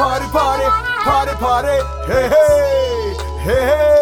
party, party, party, party. Hey, hey, hey, hey.